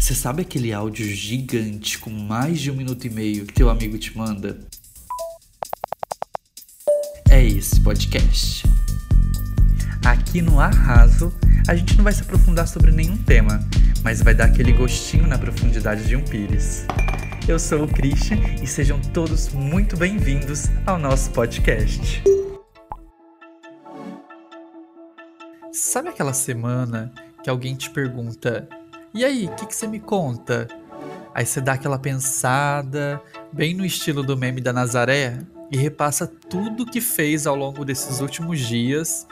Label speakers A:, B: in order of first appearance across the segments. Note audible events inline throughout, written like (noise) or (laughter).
A: Você sabe aquele áudio gigante com mais de um minuto e meio que teu amigo te manda? É esse podcast. Aqui no Arraso, a gente não vai se aprofundar sobre nenhum tema, mas vai dar aquele gostinho na profundidade de um pires. Eu sou o Christian e sejam todos muito bem-vindos ao nosso podcast. Sabe aquela semana que alguém te pergunta: E aí, o que, que você me conta? Aí você dá aquela pensada, bem no estilo do meme da Nazaré, e repassa tudo que fez ao longo desses últimos dias,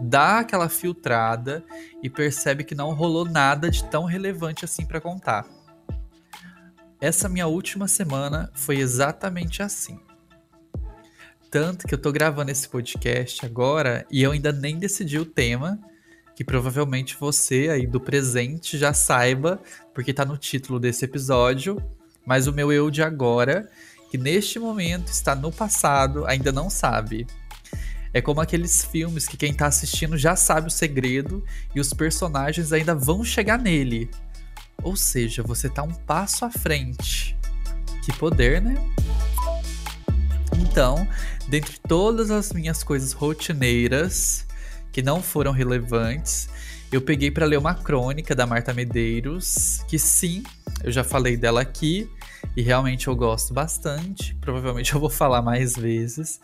A: dá aquela filtrada e percebe que não rolou nada de tão relevante assim para contar. Essa minha última semana foi exatamente assim. Tanto que eu tô gravando esse podcast agora e eu ainda nem decidi o tema, que provavelmente você aí do presente já saiba, porque tá no título desse episódio, mas o meu eu de agora, que neste momento está no passado, ainda não sabe. É como aqueles filmes que quem tá assistindo já sabe o segredo e os personagens ainda vão chegar nele. Ou seja, você tá um passo à frente. Que poder, né? Então, dentre todas as minhas coisas rotineiras que não foram relevantes, eu peguei para ler uma crônica da Marta Medeiros, que sim, eu já falei dela aqui e realmente eu gosto bastante. Provavelmente (laughs) eu vou falar mais vezes.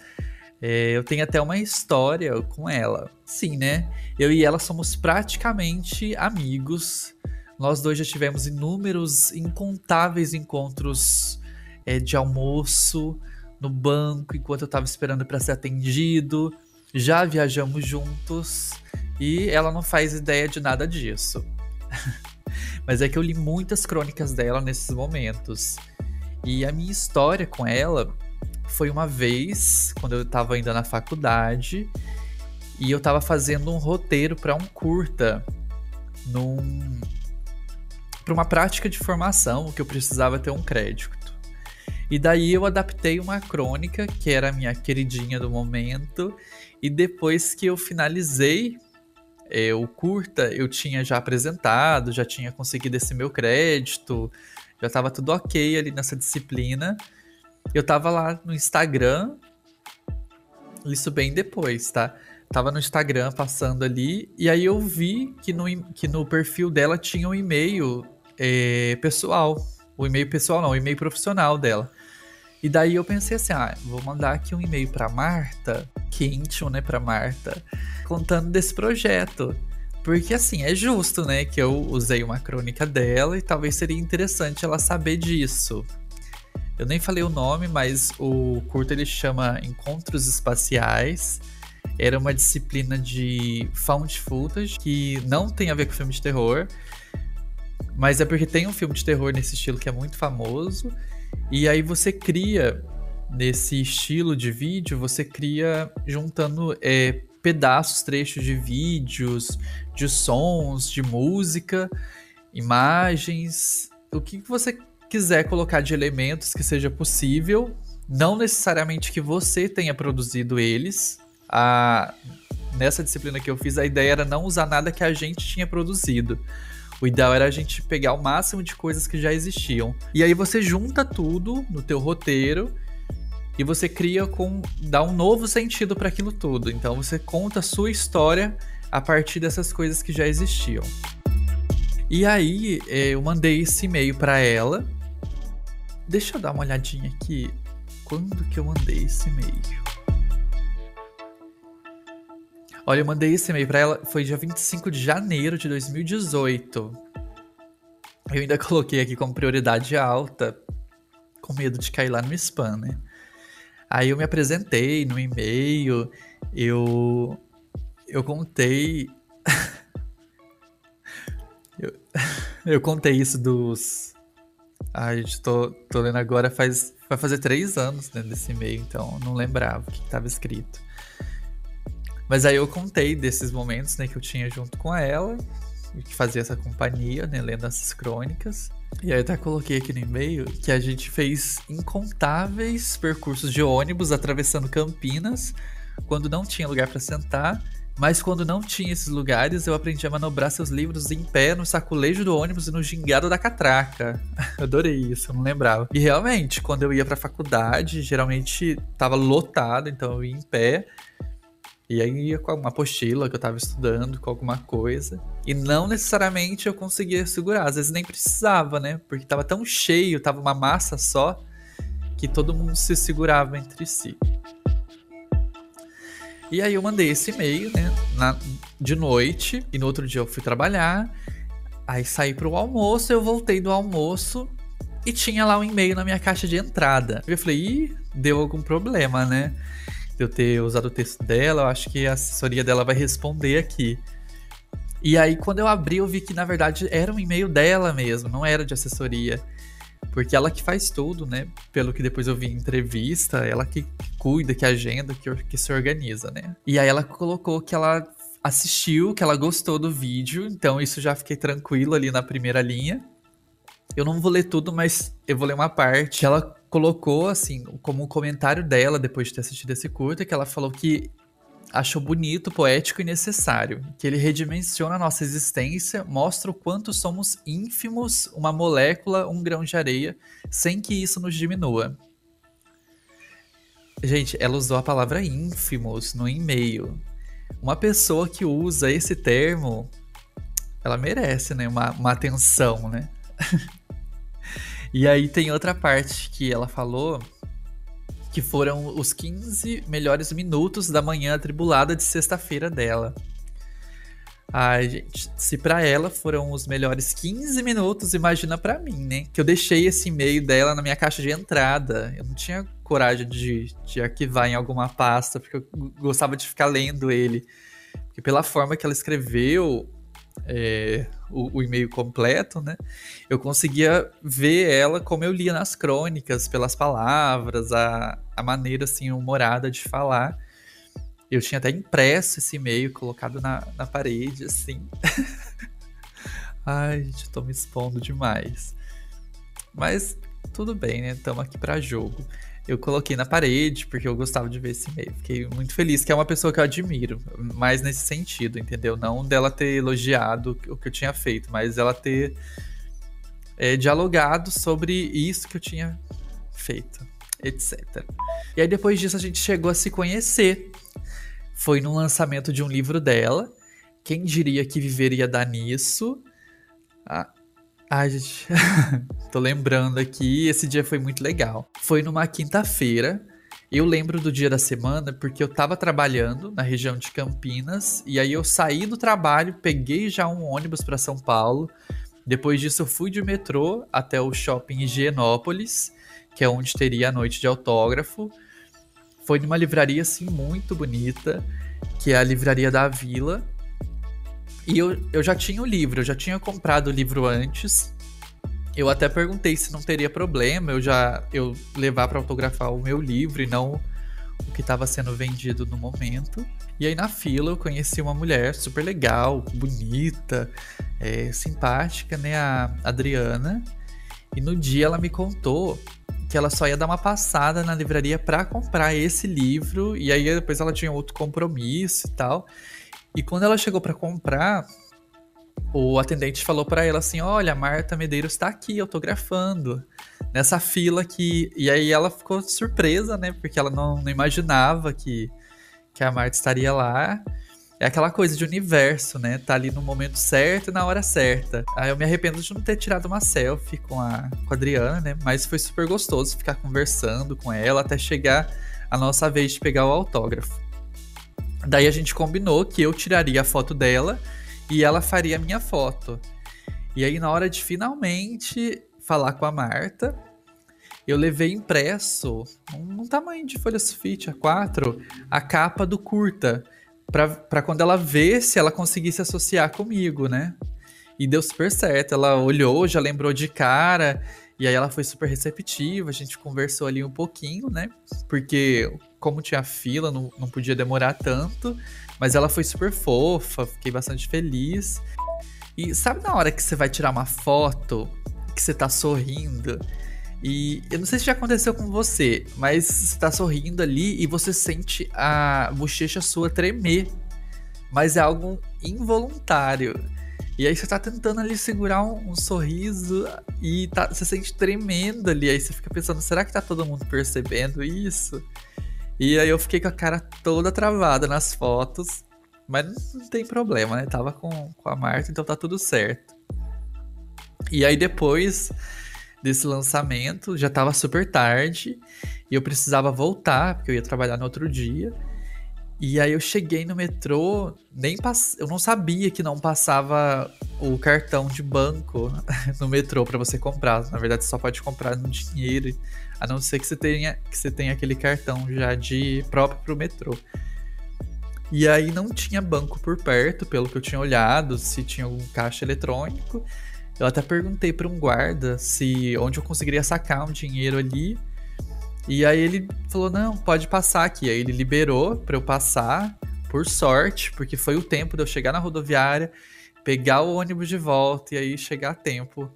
A: É, eu tenho até uma história com ela. Sim, né? Eu e ela somos praticamente amigos. Nós dois já tivemos inúmeros, incontáveis encontros é, de almoço no banco enquanto eu estava esperando para ser atendido. Já viajamos juntos e ela não faz ideia de nada disso. (laughs) Mas é que eu li muitas crônicas dela nesses momentos. E a minha história com ela foi uma vez, quando eu estava ainda na faculdade, e eu estava fazendo um roteiro para um curta num para uma prática de formação que eu precisava ter um crédito. E daí eu adaptei uma crônica, que era a minha queridinha do momento, e depois que eu finalizei é, o curta, eu tinha já apresentado, já tinha conseguido esse meu crédito, já estava tudo ok ali nessa disciplina. Eu tava lá no Instagram, isso bem depois, tá? Tava no Instagram passando ali, e aí eu vi que no, que no perfil dela tinha um e-mail é, pessoal. O e-mail pessoal não, o e-mail profissional dela. E daí eu pensei assim, ah, vou mandar aqui um e-mail para Marta, quente, né, para Marta, contando desse projeto. Porque assim, é justo, né, que eu usei uma crônica dela e talvez seria interessante ela saber disso. Eu nem falei o nome, mas o curto ele chama Encontros Espaciais. Era uma disciplina de found footage que não tem a ver com filme de terror, mas é porque tem um filme de terror nesse estilo que é muito famoso e aí você cria, nesse estilo de vídeo, você cria juntando é, pedaços, trechos de vídeos, de sons, de música, imagens, o que você quiser colocar de elementos que seja possível, não necessariamente que você tenha produzido eles. A, nessa disciplina que eu fiz, a ideia era não usar nada que a gente tinha produzido. O ideal era a gente pegar o máximo de coisas que já existiam. E aí você junta tudo no teu roteiro e você cria com dá um novo sentido para aquilo tudo. Então você conta a sua história a partir dessas coisas que já existiam. E aí é, eu mandei esse e-mail para ela. Deixa eu dar uma olhadinha aqui. Quando que eu mandei esse e-mail? Olha, eu mandei esse e-mail pra ela, foi dia 25 de janeiro de 2018. Eu ainda (laughs) coloquei aqui como prioridade alta, com medo de cair lá no spam, né? Aí eu me apresentei no e-mail, eu eu contei (laughs) eu, (laughs) eu contei isso dos Ai, gente, tô, tô lendo agora faz vai fazer três anos né, desse e-mail, então não lembrava o que estava escrito. Mas aí eu contei desses momentos, né, que eu tinha junto com ela, que fazia essa companhia, né, lendo essas crônicas. E aí eu até coloquei aqui no e-mail que a gente fez incontáveis percursos de ônibus atravessando Campinas, quando não tinha lugar para sentar, Mas quando não tinha esses lugares, eu aprendi a manobrar seus livros em pé no saculejo do ônibus e no gingado da catraca. (laughs) Adorei isso, eu não lembrava. E realmente, quando eu ia pra faculdade, geralmente tava lotado, então eu ia em pé. E aí ia com uma apostila que eu tava estudando, com alguma coisa. E não necessariamente eu conseguia segurar. Às vezes nem precisava, né? Porque tava tão cheio, tava uma massa só, que todo mundo se segurava entre si. E aí eu mandei esse e-mail, né? Na, de noite. E no outro dia eu fui trabalhar. Aí saí pro almoço, eu voltei do almoço e tinha lá um e-mail na minha caixa de entrada. Eu falei, ih, deu algum problema, né? De eu ter usado o texto dela, eu acho que a assessoria dela vai responder aqui. E aí, quando eu abri, eu vi que na verdade era um e-mail dela mesmo, não era de assessoria. Porque ela que faz tudo, né? Pelo que depois eu vi em entrevista, ela que cuida, que agenda, que, que se organiza, né? E aí ela colocou que ela assistiu, que ela gostou do vídeo, então isso já fiquei tranquilo ali na primeira linha. Eu não vou ler tudo, mas eu vou ler uma parte. Ela colocou, assim, como um comentário dela depois de ter assistido esse curta, que ela falou que achou bonito, poético e necessário, que ele redimensiona a nossa existência, mostra o quanto somos ínfimos, uma molécula, um grão de areia, sem que isso nos diminua. Gente, ela usou a palavra ínfimos no e-mail. Uma pessoa que usa esse termo, ela merece, né, uma, uma atenção, né? (laughs) E aí tem outra parte que ela falou que foram os 15 melhores minutos da manhã atribulada de sexta-feira dela. Ai, gente, se para ela foram os melhores 15 minutos, imagina para mim, né? Que eu deixei esse e-mail dela na minha caixa de entrada. Eu não tinha coragem de, de arquivar em alguma pasta, porque eu gostava de ficar lendo ele. Porque pela forma que ela escreveu, é, o, o, e-mail completo, né? Eu conseguia ver ela como eu lia nas crônicas, pelas palavras, a, a maneira assim humorada de falar. Eu tinha até impresso esse e-mail, colocado na, na parede, assim. (laughs) Ai, gente, tô me expondo demais. Mas tudo bem, né? Estamos aqui para jogo eu coloquei na parede porque eu gostava de ver esse e-mail. Fiquei muito feliz, que é uma pessoa que eu admiro, mais nesse sentido, entendeu? Não dela ter elogiado o que eu tinha feito, mas ela ter é, dialogado sobre isso que eu tinha feito, etc. E aí depois disso a gente chegou a se conhecer. Foi no lançamento de um livro dela. Quem diria que viveria dar nisso? Ah, Ai, gente, (laughs) tô lembrando aqui, esse dia foi muito legal. Foi numa quinta-feira. Eu lembro do dia da semana porque eu tava trabalhando na região de Campinas e aí eu saí do trabalho, peguei já um ônibus para São Paulo. Depois disso eu fui de metrô até o shopping Higienópolis, que é onde teria a noite de autógrafo. Foi numa livraria assim muito bonita, que é a Livraria da Vila. E eu, eu já tinha o livro, eu já tinha comprado o livro antes. Eu até perguntei se não teria problema eu já eu levar para autografar o meu livro e não o que estava sendo vendido no momento. E aí na fila eu conheci uma mulher super legal, bonita, é, simpática, né, a Adriana. E no dia ela me contou que ela só ia dar uma passada na livraria para comprar esse livro e aí depois ela tinha outro compromisso e tal. E quando ela chegou para comprar, o atendente falou para ela assim: Olha, Marta Medeiros está aqui autografando nessa fila aqui. E aí ela ficou surpresa, né? Porque ela não, não imaginava que, que a Marta estaria lá. É aquela coisa de universo, né? Tá ali no momento certo e na hora certa. Aí eu me arrependo de não ter tirado uma selfie com a, com a Adriana, né? Mas foi super gostoso ficar conversando com ela até chegar a nossa vez de pegar o autógrafo. Daí a gente combinou que eu tiraria a foto dela e ela faria a minha foto. E aí, na hora de finalmente falar com a Marta, eu levei impresso, num tamanho de folha sulfite A4, a capa do curta. Pra, quando ela se ela conseguisse associar comigo, né? E deu super certo. Ela olhou, já lembrou de cara. E aí ela foi super receptiva, a gente conversou ali um pouquinho, né? Porque como tinha fila, não, não podia demorar tanto. Mas ela foi super fofa, fiquei bastante feliz. E sabe na hora que você vai tirar uma foto, que você tá sorrindo? E eu não sei se já aconteceu com você, mas você tá sorrindo ali e você sente a bochecha sua tremer mas é algo involuntário. E aí você tá tentando ali segurar um, um sorriso e tá, você sente tremendo ali. Aí você fica pensando, será que tá todo mundo percebendo isso? E aí eu fiquei com a cara toda travada nas fotos. Mas não tem problema, né? Tava com, com a Marta, então tá tudo certo. E aí depois desse lançamento, já tava super tarde. E eu precisava voltar, porque eu ia trabalhar no outro dia. E aí eu cheguei no metrô, nem pass... eu não sabia que não passava o cartão de banco (laughs) no metrô para você comprar. Na verdade, você só pode comprar no dinheiro, a não ser que você tenha que você tenha aquele cartão já de próprio pro metrô. E aí não tinha banco por perto, pelo que eu tinha olhado, se tinha algum caixa eletrônico. Eu até perguntei para um guarda se onde eu conseguiria sacar um dinheiro ali. E aí ele falou: "Não, pode passar aqui". Aí ele liberou para eu passar, por sorte, porque foi o tempo de eu chegar na rodoviária, pegar o ônibus de volta e aí chegar a tempo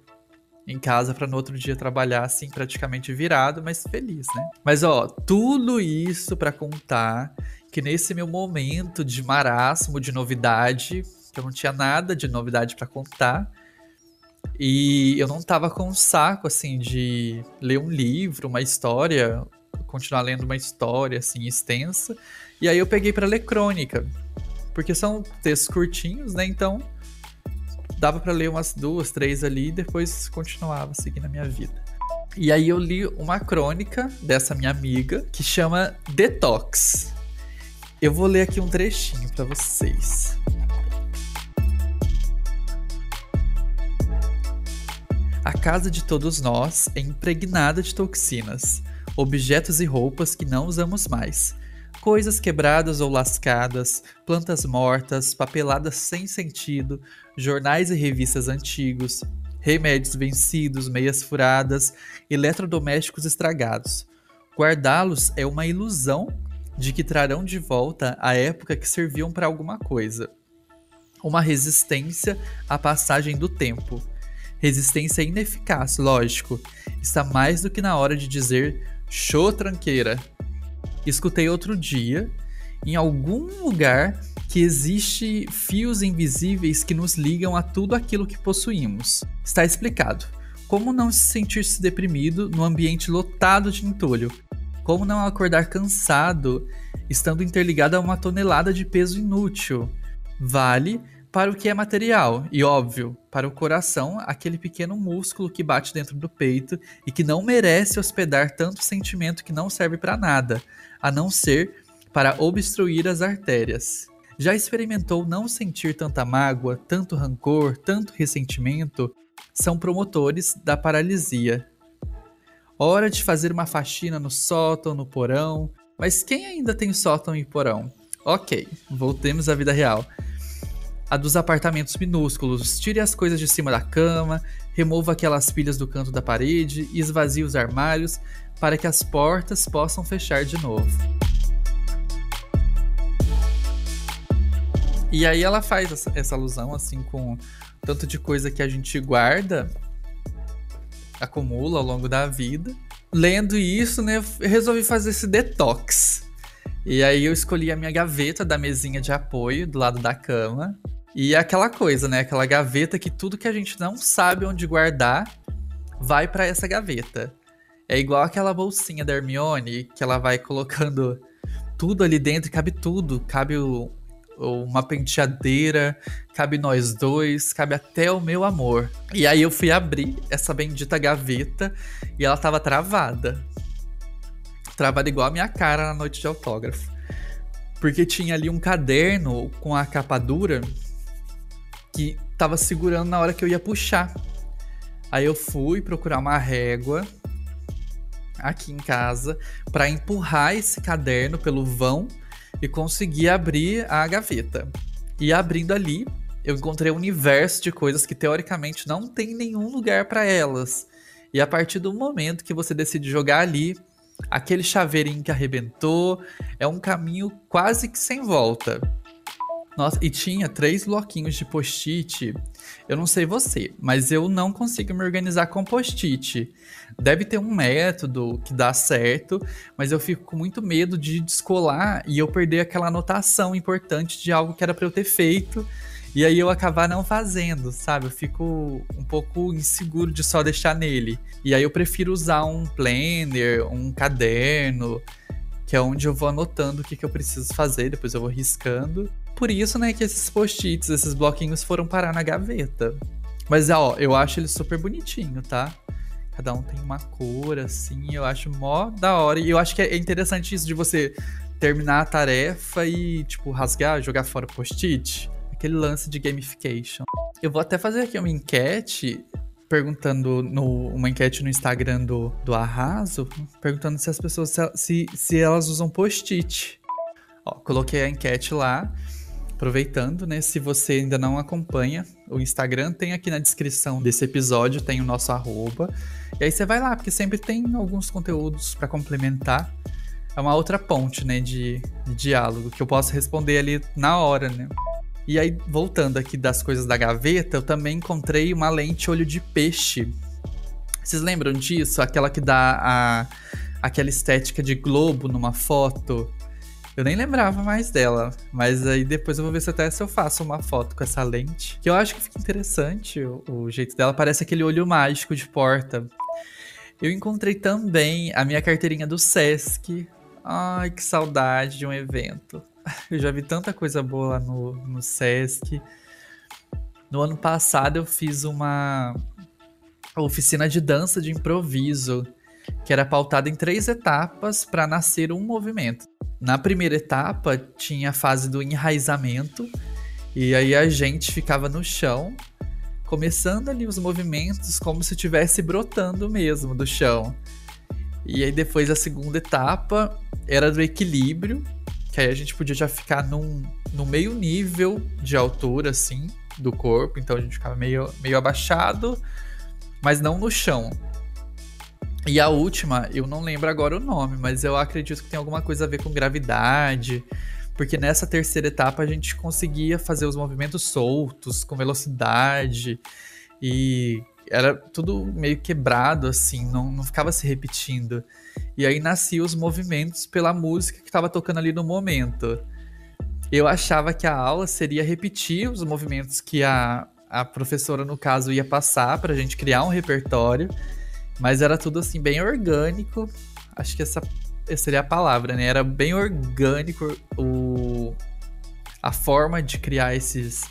A: em casa para no outro dia trabalhar assim praticamente virado, mas feliz, né? Mas ó, tudo isso para contar que nesse meu momento de marasmo, de novidade, que eu não tinha nada de novidade para contar, e eu não tava com um saco, assim, de ler um livro, uma história, continuar lendo uma história, assim, extensa. E aí eu peguei para ler crônica. Porque são textos curtinhos, né? Então dava para ler umas duas, três ali e depois continuava seguindo a minha vida. E aí eu li uma crônica dessa minha amiga que chama Detox. Eu vou ler aqui um trechinho para vocês. A casa de todos nós é impregnada de toxinas, objetos e roupas que não usamos mais, coisas quebradas ou lascadas, plantas mortas, papeladas sem sentido, jornais e revistas antigos, remédios vencidos, meias furadas, eletrodomésticos estragados. Guardá-los é uma ilusão de que trarão de volta a época que serviam para alguma coisa. Uma resistência à passagem do tempo Resistência ineficaz, lógico. Está mais do que na hora de dizer show tranqueira. Escutei outro dia, em algum lugar, que existe fios invisíveis que nos ligam a tudo aquilo que possuímos. Está explicado. Como não se sentir-se deprimido no ambiente lotado de entulho? Como não acordar cansado estando interligado a uma tonelada de peso inútil? Vale para o que é material e óbvio, para o coração, aquele pequeno músculo que bate dentro do peito e que não merece hospedar tanto sentimento que não serve para nada, a não ser para obstruir as artérias. Já experimentou não sentir tanta mágoa, tanto rancor, tanto ressentimento? São promotores da paralisia. Hora de fazer uma faxina no sótão, no porão. Mas quem ainda tem sótão e porão? Ok, voltemos à vida real a dos apartamentos minúsculos. Tire as coisas de cima da cama, remova aquelas pilhas do canto da parede e esvazie os armários para que as portas possam fechar de novo. E aí ela faz essa, alusão assim com tanto de coisa que a gente guarda, acumula ao longo da vida. Lendo isso, né, resolvi fazer esse detox. E aí eu escolhi a minha gaveta da mesinha de apoio do lado da cama. E é aquela coisa, né? Aquela gaveta que tudo que a gente não sabe onde guardar vai para essa gaveta. É igual aquela bolsinha da Hermione que ela vai colocando tudo ali dentro, cabe tudo, cabe o, uma penteadeira, cabe nós dois, cabe até o meu amor. E aí eu fui abrir essa bendita gaveta e ela tava travada. Travada igual a minha cara na noite de autógrafo. Porque tinha ali um caderno com a capa dura que tava segurando na hora que eu ia puxar. Aí eu fui procurar uma régua aqui em casa para empurrar esse caderno pelo vão e conseguir abrir a gaveta. E abrindo ali, eu encontrei um universo de coisas que teoricamente não tem nenhum lugar para elas. E a partir do momento que você decide jogar ali, aquele chaveirinho que arrebentou é um caminho quase que sem volta. Nossa, e tinha três bloquinhos de post-it. Eu não sei você, mas eu não consigo me organizar com post-it. Deve ter um método que dá certo, mas eu fico com muito medo de descolar e eu perder aquela anotação importante de algo que era para eu ter feito. E aí eu acabar não fazendo, sabe? Eu fico um pouco inseguro de só deixar nele. E aí eu prefiro usar um planner, um caderno, que é onde eu vou anotando o que, que eu preciso fazer, depois eu vou riscando por isso, né, que esses post-its, esses bloquinhos foram parar na gaveta. Mas, ó, eu acho ele super bonitinho, tá? Cada um tem uma cor, assim, eu acho mó da hora. E eu acho que é interessante isso de você terminar a tarefa e, tipo, rasgar, jogar fora o post-it. Aquele lance de gamification. Eu vou até fazer aqui uma enquete perguntando no, uma enquete no Instagram do, do Arraso, perguntando se as pessoas se, se elas usam post-it. Ó, coloquei a enquete lá. Aproveitando, né? Se você ainda não acompanha o Instagram, tem aqui na descrição desse episódio, tem o nosso arroba. E aí você vai lá, porque sempre tem alguns conteúdos para complementar. É uma outra ponte, né, de, de diálogo, que eu posso responder ali na hora, né? E aí, voltando aqui das coisas da gaveta, eu também encontrei uma lente olho de peixe. Vocês lembram disso? Aquela que dá a, aquela estética de globo numa foto. Eu nem lembrava mais dela, mas aí depois eu vou ver se até se eu faço uma foto com essa lente. Que eu acho que fica interessante o, o jeito dela, parece aquele olho mágico de porta. Eu encontrei também a minha carteirinha do Sesc. Ai, que saudade de um evento. (laughs) Eu já vi tanta coisa boa lá no, no Sesc. No ano passado eu fiz uma oficina de dança de improviso, que era pautada em três etapas para nascer um movimento. Na primeira etapa tinha a fase do enraizamento, e aí a gente ficava no chão, começando ali os movimentos como se estivesse brotando mesmo do chão. E aí depois a segunda etapa era do equilíbrio, que aí a gente podia já ficar num, no meio nível de altura, assim, do corpo, então a gente ficava meio, meio abaixado, mas não no chão. E a última, eu não lembro agora o nome, mas eu acredito que tem alguma coisa a ver com gravidade. Porque nessa terceira etapa a gente conseguia fazer os movimentos soltos, com velocidade. E era tudo meio quebrado, assim, não, não ficava se repetindo. E aí nasciam os movimentos pela música que estava tocando ali no momento. Eu achava que a aula seria repetir os movimentos que a, a professora, no caso, ia passar para a gente criar um repertório. Mas era tudo assim, bem orgânico. Acho que essa, essa seria a palavra, né? Era bem orgânico o, a forma de criar esses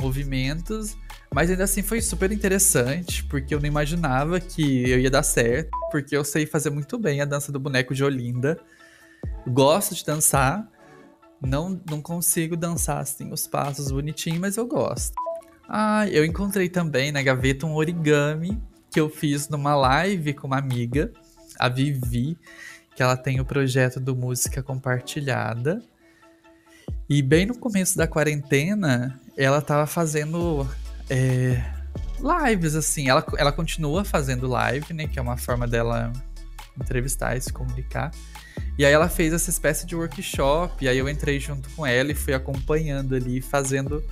A: movimentos. Mas ainda assim foi super interessante, porque eu não imaginava que eu ia dar certo, porque eu sei fazer muito bem a dança do boneco de Olinda. Gosto de dançar, não, não consigo dançar assim os passos bonitinhos, mas eu gosto. Ah, eu encontrei também na gaveta um origami que eu fiz numa live com uma amiga, a Vivi, que ela tem o projeto do Música Compartilhada. E bem no começo da quarentena, ela tava fazendo é, lives, assim. Ela, ela continua fazendo live, né? Que é uma forma dela entrevistar e se comunicar. E aí ela fez essa espécie de workshop, e aí eu entrei junto com ela e fui acompanhando ali, fazendo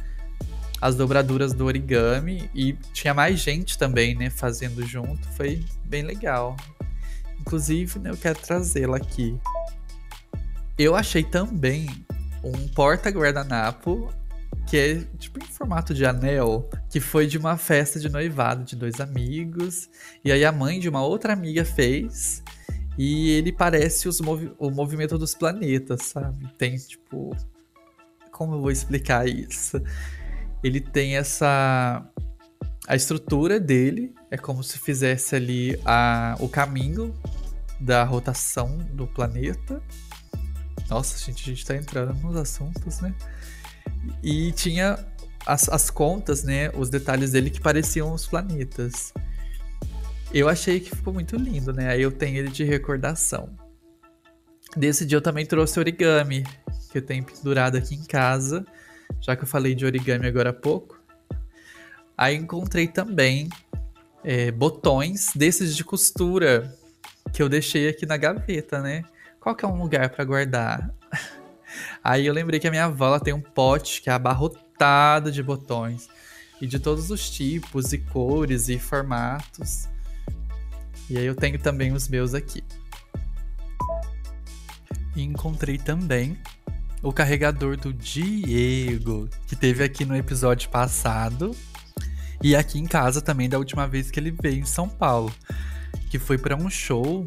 A: as dobraduras do origami e tinha mais gente também, né, fazendo junto. Foi bem legal. Inclusive, né, eu quero trazê-la aqui. Eu achei também um porta-guardanapo que é tipo em formato de anel, que foi de uma festa de noivado de dois amigos. E aí a mãe de uma outra amiga fez. E ele parece os movi o movimento dos planetas, sabe? Tem tipo. Como eu vou explicar isso? Ele tem essa a estrutura dele é como se fizesse ali a, o caminho da rotação do planeta. Nossa, gente, a gente tá entrando nos assuntos, né? E tinha as, as contas, né? Os detalhes dele que pareciam os planetas. Eu achei que ficou muito lindo, né? Aí eu tenho ele de recordação. Desse dia eu também trouxe origami, que eu tenho pendurado aqui em casa já que eu falei de origami agora há pouco. Aí encontrei também é, botões desses de costura que eu deixei aqui na gaveta, né? Qual que é um lugar para guardar? (laughs) Aí eu lembrei que a minha avó ela tem um pote que é abarrotado de botões. E de todos os tipos e cores e formatos. E aí eu tenho também os meus aqui. E encontrei também o carregador do Diego, que teve aqui no episódio passado. E aqui em casa também da última vez que ele veio em São Paulo. Que foi para um show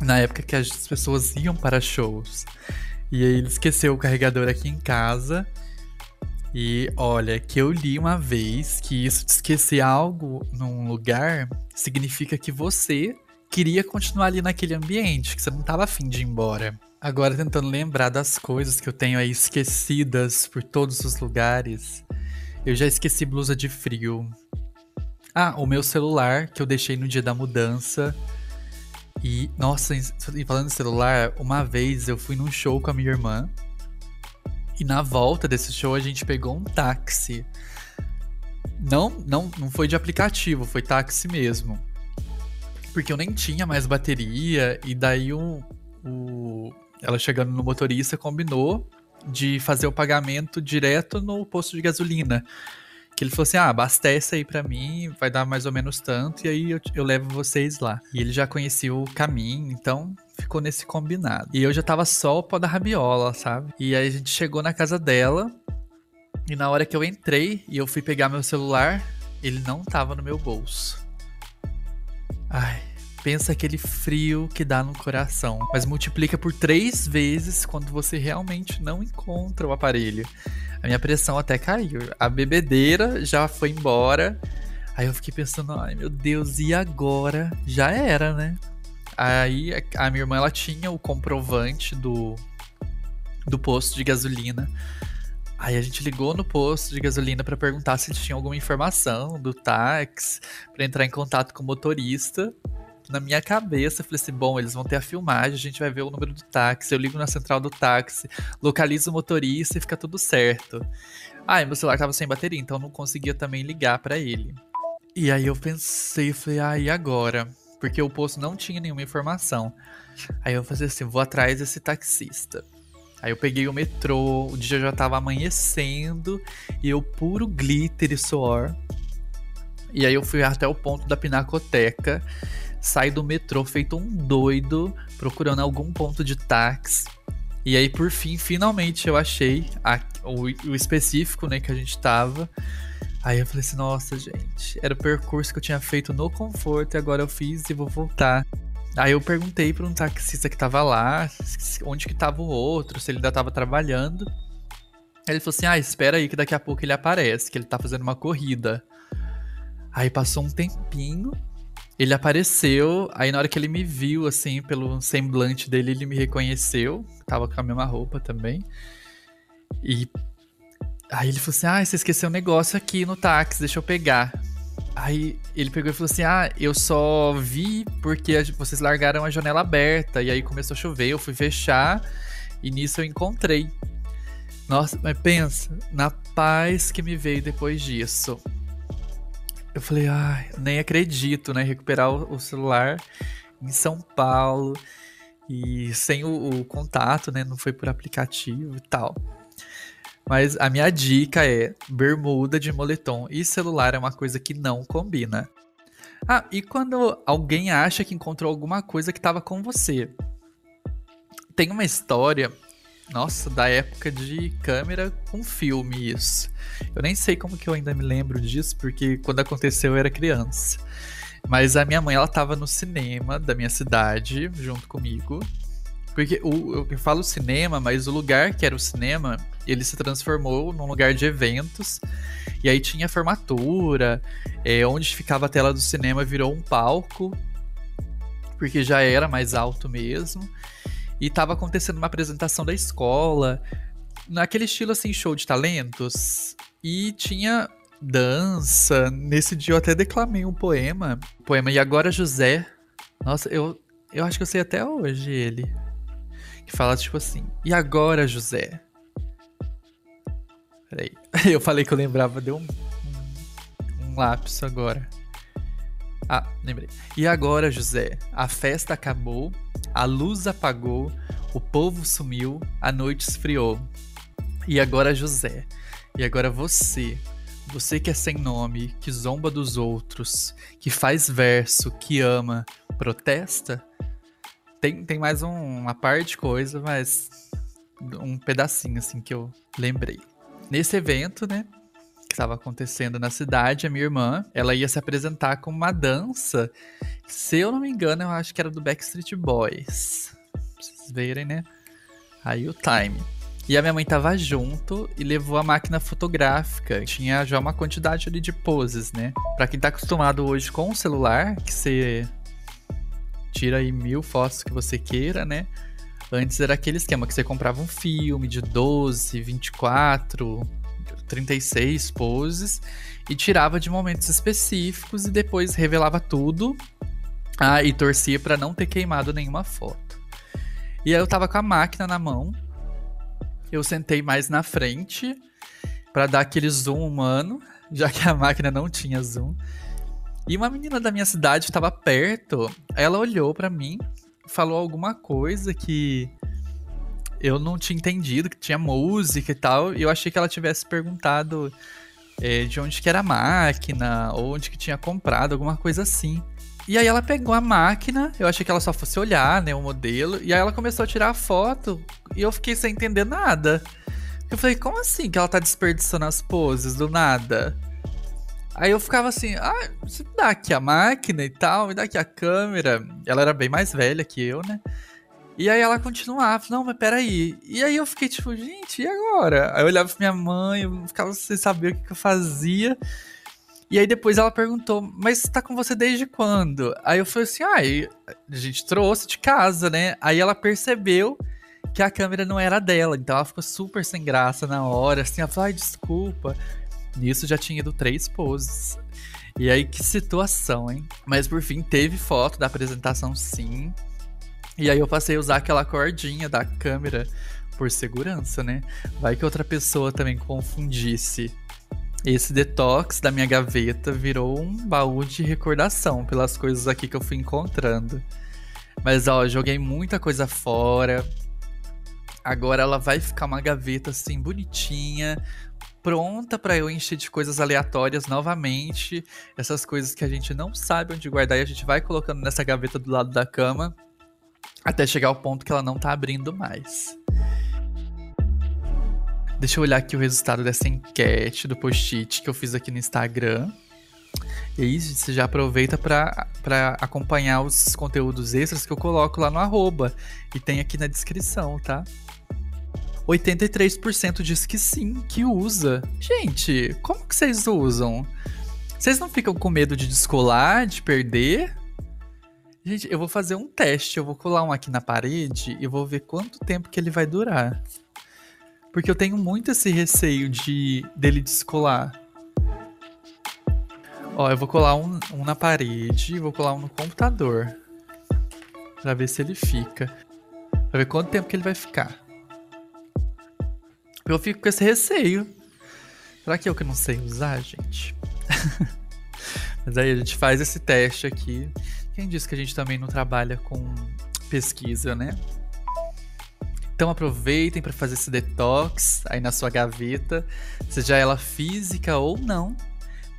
A: na época que as pessoas iam para shows. E aí ele esqueceu o carregador aqui em casa. E olha, que eu li uma vez que isso de esquecer algo num lugar significa que você queria continuar ali naquele ambiente, que você não estava afim de ir embora. Agora, tentando lembrar das coisas que eu tenho aí esquecidas por todos os lugares, eu já esqueci blusa de frio. Ah, o meu celular que eu deixei no dia da mudança. E, nossa, falando em celular, uma vez eu fui num show com a minha irmã. E na volta desse show a gente pegou um táxi. Não, não, não foi de aplicativo, foi táxi mesmo. Porque eu nem tinha mais bateria, e daí o, o, ela chegando no motorista combinou de fazer o pagamento direto no posto de gasolina. Que ele falou assim: ah, abastece aí para mim, vai dar mais ou menos tanto, e aí eu, eu levo vocês lá. E ele já conhecia o caminho, então ficou nesse combinado. E eu já tava só o pó da rabiola, sabe? E aí a gente chegou na casa dela, e na hora que eu entrei e eu fui pegar meu celular, ele não tava no meu bolso. Ai, pensa aquele frio que dá no coração. Mas multiplica por três vezes quando você realmente não encontra o aparelho. A minha pressão até caiu. A bebedeira já foi embora. Aí eu fiquei pensando, ai meu Deus, e agora? Já era, né? Aí a minha irmã ela tinha o comprovante do, do posto de gasolina. Aí a gente ligou no posto de gasolina para perguntar se eles tinham alguma informação do táxi, para entrar em contato com o motorista na minha cabeça, eu falei assim: bom, eles vão ter a filmagem, a gente vai ver o número do táxi. Eu ligo na central do táxi, localizo o motorista e fica tudo certo. Ah, meu celular tava sem bateria, então não conseguia também ligar para ele. E aí eu pensei, falei, ah, e agora? Porque o posto não tinha nenhuma informação. Aí eu falei assim: vou atrás desse taxista. Aí eu peguei o metrô, o dia já tava amanhecendo e eu puro glitter e suor. E aí eu fui até o ponto da pinacoteca saí do metrô feito um doido, procurando algum ponto de táxi. E aí, por fim, finalmente eu achei a, o, o, específico, né, que a gente tava. Aí eu falei assim, nossa, gente, era o percurso que eu tinha feito no conforto e agora eu fiz e vou voltar. Aí eu perguntei para um taxista que tava lá, onde que tava o outro, se ele ainda tava trabalhando. Ele falou assim, ah, espera aí que daqui a pouco ele aparece, que ele tá fazendo uma corrida. Aí passou um tempinho, ele apareceu, aí na hora que ele me viu, assim, pelo semblante dele, ele me reconheceu. Tava com a mesma roupa também. E aí ele falou assim: Ah, você esqueceu um negócio aqui no táxi, deixa eu pegar. Aí ele pegou e falou assim: Ah, eu só vi porque vocês largaram a janela aberta. E aí começou a chover, eu fui fechar e nisso eu encontrei. Nossa, mas pensa, na paz que me veio depois disso. Eu falei, ai, nem acredito, né? Recuperar o, o celular em São Paulo e sem o, o, contato, né? Não foi por aplicativo e tal. Mas a minha dica é bermuda de moletom e celular é uma coisa que não combina. Ah, e quando alguém acha que encontrou alguma coisa que estava com você? Tem uma história nossa, da época de câmera com filme, isso. Eu nem sei como que eu ainda me lembro disso, porque quando aconteceu eu era criança. Mas a minha mãe, ela tava no cinema da minha cidade, junto comigo. Porque o, eu falo cinema, mas o lugar que era o cinema, ele se transformou num lugar de eventos. E aí tinha formatura, é, onde ficava a tela do cinema virou um palco, porque já era mais alto mesmo. E tava acontecendo uma apresentação da escola, naquele estilo assim, show de talentos. E tinha dança. Nesse dia eu até declamei um poema. poema E Agora José. Nossa, eu, eu acho que eu sei até hoje ele. Que fala tipo assim: E agora José? Peraí. (laughs) Eu falei que eu lembrava, deu um, um, lapso agora. Ah, lembrei. E agora, José, a festa acabou, a luz apagou, o povo sumiu, a noite esfriou. E agora, José, e agora você, você que é sem nome, que zomba dos outros, que faz verso, que ama, protesta? Tem, tem mais um, uma parte de coisa, mas um pedacinho assim que eu lembrei. Nesse evento, né, estava acontecendo na cidade, a minha irmã, ela ia se apresentar com uma dança. Se eu não me engano, eu acho que era do Backstreet Boys. Pra vocês verem, né? Aí o time. E a minha mãe tava junto e levou a máquina fotográfica. Tinha já uma quantidade ali de poses, né? Pra quem tá acostumado hoje com o celular, que você tira aí mil fotos que você queira, né? Antes era aquele esquema que você comprava um filme de 12, 24, 36 poses e tirava de momentos específicos e depois revelava tudo ah, e torcia para não ter queimado nenhuma foto. E aí eu tava com a máquina na mão, eu sentei mais na frente para dar aquele zoom humano, (laughs) já que a máquina não tinha zoom. E uma menina da minha cidade estava perto, ela olhou para mim, falou alguma coisa que eu não tinha entendido que tinha música e tal, e eu achei que ela tivesse perguntado é, de onde que era a máquina, ou onde que tinha comprado, alguma coisa assim. E aí ela pegou a máquina, eu achei que ela só fosse olhar, né, o modelo, e aí ela começou a tirar a foto, e eu fiquei sem entender nada. Eu falei, como assim que ela tá desperdiçando as poses do nada? Aí eu ficava assim, ah, me dá aqui a máquina e tal, me dá aqui a câmera. Ela era bem mais velha que eu, né? E aí ela continuava, não, mas peraí. E aí eu fiquei tipo, gente, e agora? Aí eu olhava pra minha mãe, eu ficava sem saber o que, que eu fazia. E aí depois ela perguntou, mas tá com você desde quando? Aí eu falei assim, ah, a gente trouxe de casa, né? Aí ela percebeu que a câmera não era dela, então ela ficou super sem graça na hora, assim, ela falou, ai, desculpa. Nisso já tinha ido três poses. E aí, que situação, hein? Mas por fim, teve foto da apresentação, sim. E aí eu passei a usar aquela cordinha da câmera por segurança, né? Vai que outra pessoa também confundisse. Esse detox da minha gaveta virou um baú de recordação pelas coisas aqui que eu fui encontrando. Mas ó, joguei muita coisa fora. Agora ela vai ficar uma gaveta assim bonitinha, pronta para eu encher de coisas aleatórias novamente. Essas coisas que a gente não sabe onde guardar e a gente vai colocando nessa gaveta do lado da cama até chegar ao ponto que ela não tá abrindo mais. Deixa eu olhar aqui o resultado dessa enquete do post-it que eu fiz aqui no Instagram. E aí, você já aproveita para acompanhar os conteúdos extras que eu coloco lá no arroba. E tem aqui na descrição, tá? 83% diz que sim, que usa. Gente, como que vocês usam? Vocês não ficam com medo de descolar, de perder? Gente, eu vou fazer um teste. Eu vou colar um aqui na parede e vou ver quanto tempo que ele vai durar. Porque eu tenho muito esse receio de dele descolar. Ó, eu vou colar um, um na parede e vou colar um no computador. Pra ver se ele fica. Pra ver quanto tempo que ele vai ficar. Eu fico com esse receio. Será que eu que não sei usar, gente? (laughs) Mas aí a gente faz esse teste aqui. Quem disse que a gente também não trabalha com pesquisa, né? Então aproveitem para fazer esse detox aí na sua gaveta, seja ela física ou não,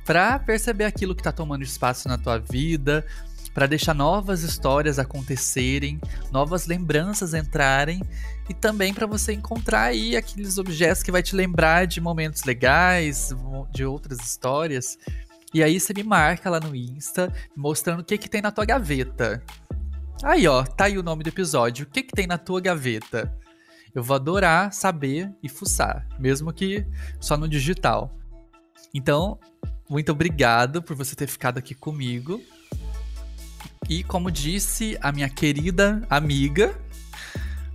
A: para perceber aquilo que está tomando espaço na tua vida, para deixar novas histórias acontecerem, novas lembranças entrarem e também para você encontrar aí aqueles objetos que vai te lembrar de momentos legais, de outras histórias. E aí você me marca lá no Insta, mostrando o que que tem na tua gaveta. Aí, ó, tá aí o nome do episódio. O que que tem na tua gaveta? Eu vou adorar saber e fuçar, mesmo que só no digital. Então, muito obrigado por você ter ficado aqui comigo. E como disse a minha querida amiga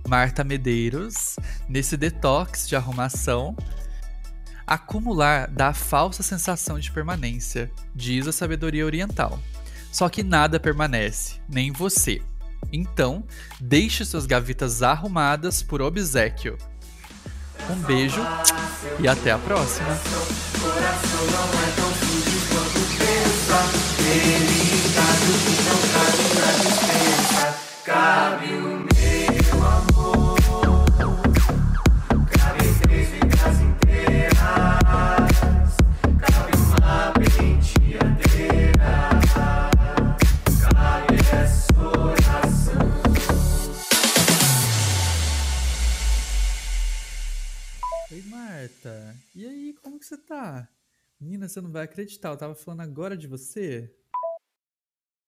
A: Marta Medeiros, nesse detox de arrumação, Acumular dá a falsa sensação de permanência, diz a sabedoria oriental. Só que nada permanece, nem você. Então, deixe suas gavetas arrumadas por obsequio. Um beijo e até a próxima. Cabe o E aí, como que você tá? Menina, você não vai acreditar, eu tava falando agora de você.